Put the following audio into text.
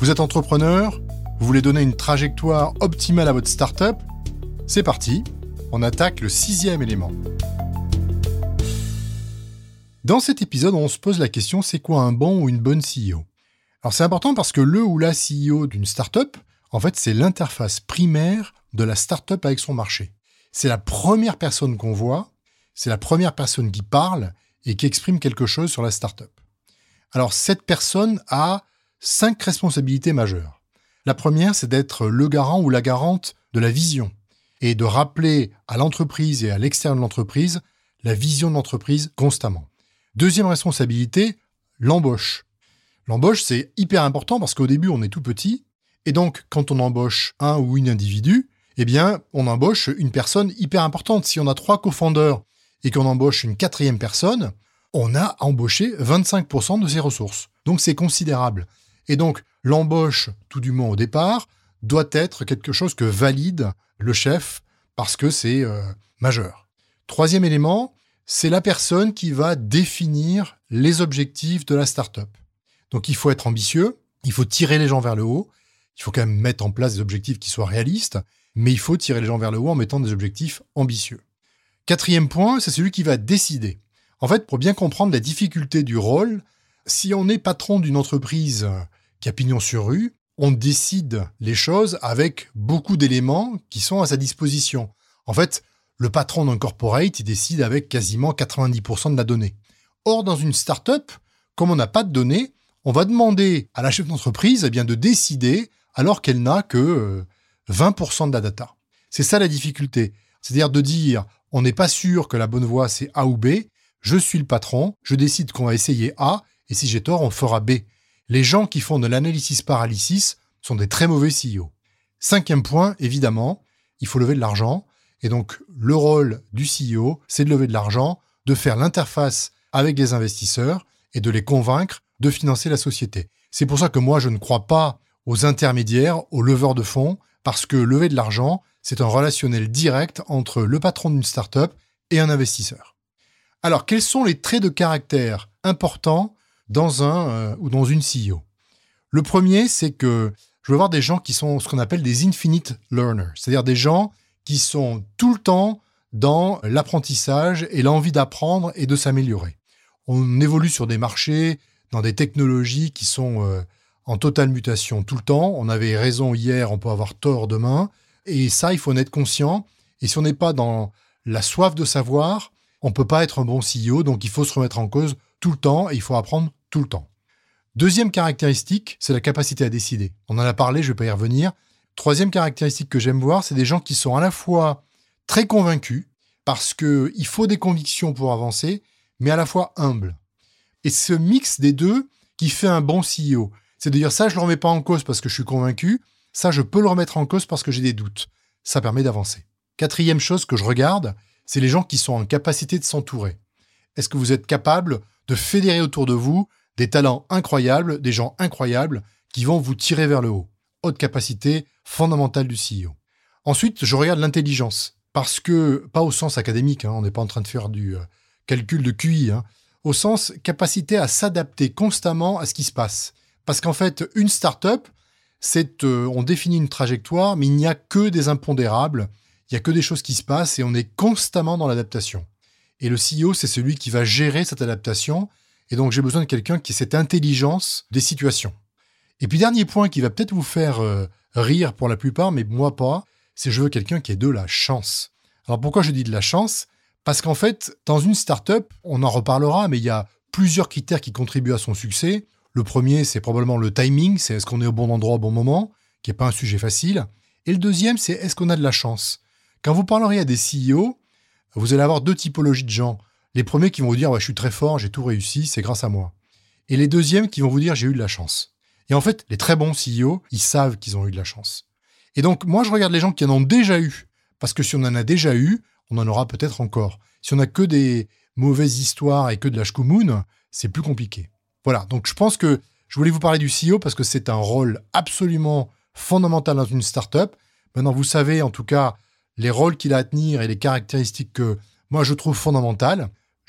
Vous êtes entrepreneur Vous voulez donner une trajectoire optimale à votre startup C'est parti, on attaque le sixième élément. Dans cet épisode, on se pose la question c'est quoi un bon ou une bonne CEO Alors c'est important parce que le ou la CEO d'une startup, en fait, c'est l'interface primaire de la startup avec son marché. C'est la première personne qu'on voit, c'est la première personne qui parle et qui exprime quelque chose sur la startup. Alors cette personne a cinq responsabilités majeures. La première, c'est d'être le garant ou la garante de la vision et de rappeler à l'entreprise et à l'extérieur de l'entreprise la vision de l'entreprise constamment. Deuxième responsabilité, l'embauche. L'embauche, c'est hyper important parce qu'au début, on est tout petit. Et donc, quand on embauche un ou une individu, eh bien, on embauche une personne hyper importante. Si on a trois cofondeurs et qu'on embauche une quatrième personne, on a embauché 25% de ses ressources. Donc, c'est considérable. Et donc, l'embauche, tout du moins au départ, doit être quelque chose que valide le chef parce que c'est euh, majeur. Troisième élément, c'est la personne qui va définir les objectifs de la startup. Donc, il faut être ambitieux, il faut tirer les gens vers le haut, il faut quand même mettre en place des objectifs qui soient réalistes, mais il faut tirer les gens vers le haut en mettant des objectifs ambitieux. Quatrième point, c'est celui qui va décider. En fait, pour bien comprendre la difficulté du rôle, si on est patron d'une entreprise qui a pignon sur rue, on décide les choses avec beaucoup d'éléments qui sont à sa disposition. En fait, le patron d'un corporate, décide avec quasiment 90% de la donnée. Or, dans une startup, comme on n'a pas de données, on va demander à la chef d'entreprise eh bien, de décider alors qu'elle n'a que 20% euh, de la data. C'est ça la difficulté. C'est-à-dire de dire, on n'est pas sûr que la bonne voie c'est A ou B, je suis le patron, je décide qu'on va essayer A, et si j'ai tort, on fera B les gens qui font de l'analysis paralysis sont des très mauvais CEO. Cinquième point, évidemment, il faut lever de l'argent. Et donc, le rôle du CEO, c'est de lever de l'argent, de faire l'interface avec les investisseurs et de les convaincre de financer la société. C'est pour ça que moi, je ne crois pas aux intermédiaires, aux leveurs de fonds, parce que lever de l'argent, c'est un relationnel direct entre le patron d'une startup et un investisseur. Alors, quels sont les traits de caractère importants dans un euh, ou dans une CEO. Le premier, c'est que je veux voir des gens qui sont ce qu'on appelle des infinite learners, c'est-à-dire des gens qui sont tout le temps dans l'apprentissage et l'envie d'apprendre et de s'améliorer. On évolue sur des marchés, dans des technologies qui sont euh, en totale mutation tout le temps. On avait raison hier, on peut avoir tort demain. Et ça, il faut en être conscient. Et si on n'est pas dans la soif de savoir, on peut pas être un bon CEO. Donc, il faut se remettre en cause tout le temps et il faut apprendre tout le temps. Deuxième caractéristique, c'est la capacité à décider. On en a parlé, je ne vais pas y revenir. Troisième caractéristique que j'aime voir, c'est des gens qui sont à la fois très convaincus, parce qu'il faut des convictions pour avancer, mais à la fois humbles. Et ce mix des deux qui fait un bon CEO. C'est de dire ça, je ne le remets pas en cause parce que je suis convaincu, ça, je peux le remettre en cause parce que j'ai des doutes. Ça permet d'avancer. Quatrième chose que je regarde, c'est les gens qui sont en capacité de s'entourer. Est-ce que vous êtes capable de fédérer autour de vous des talents incroyables, des gens incroyables qui vont vous tirer vers le haut. Haute capacité fondamentale du CEO. Ensuite, je regarde l'intelligence. Parce que, pas au sens académique, hein, on n'est pas en train de faire du euh, calcul de QI, hein, au sens capacité à s'adapter constamment à ce qui se passe. Parce qu'en fait, une start-up, c'est, euh, on définit une trajectoire, mais il n'y a que des impondérables, il n'y a que des choses qui se passent et on est constamment dans l'adaptation. Et le CEO, c'est celui qui va gérer cette adaptation et donc j'ai besoin de quelqu'un qui ait cette intelligence des situations. Et puis dernier point qui va peut-être vous faire euh, rire pour la plupart, mais moi pas, c'est je veux quelqu'un qui ait de la chance. Alors pourquoi je dis de la chance? Parce qu'en fait, dans une startup, on en reparlera, mais il y a plusieurs critères qui contribuent à son succès. Le premier, c'est probablement le timing, c'est est-ce qu'on est au bon endroit au bon moment, qui n'est pas un sujet facile. Et le deuxième, c'est est-ce qu'on a de la chance? Quand vous parlerez à des CEO, vous allez avoir deux typologies de gens. Les premiers qui vont vous dire ouais, je suis très fort, j'ai tout réussi, c'est grâce à moi. et les deuxièmes qui vont vous dire j'ai eu de la chance. Et en fait, les très bons CEO, ils savent qu'ils ont eu de la chance. Et donc, moi, je regarde les gens qui en ont déjà eu, parce que si on en a déjà eu, on en aura peut-être encore. Si on a que des mauvaises histoires et que de la shkumoun, c'est plus compliqué. Voilà, donc je pense que je voulais vous parler du CEO parce que c'est un rôle absolument fondamental dans une startup. Maintenant, vous savez en tout cas les rôles qu'il a à tenir et les caractéristiques que moi je trouve fondamentales.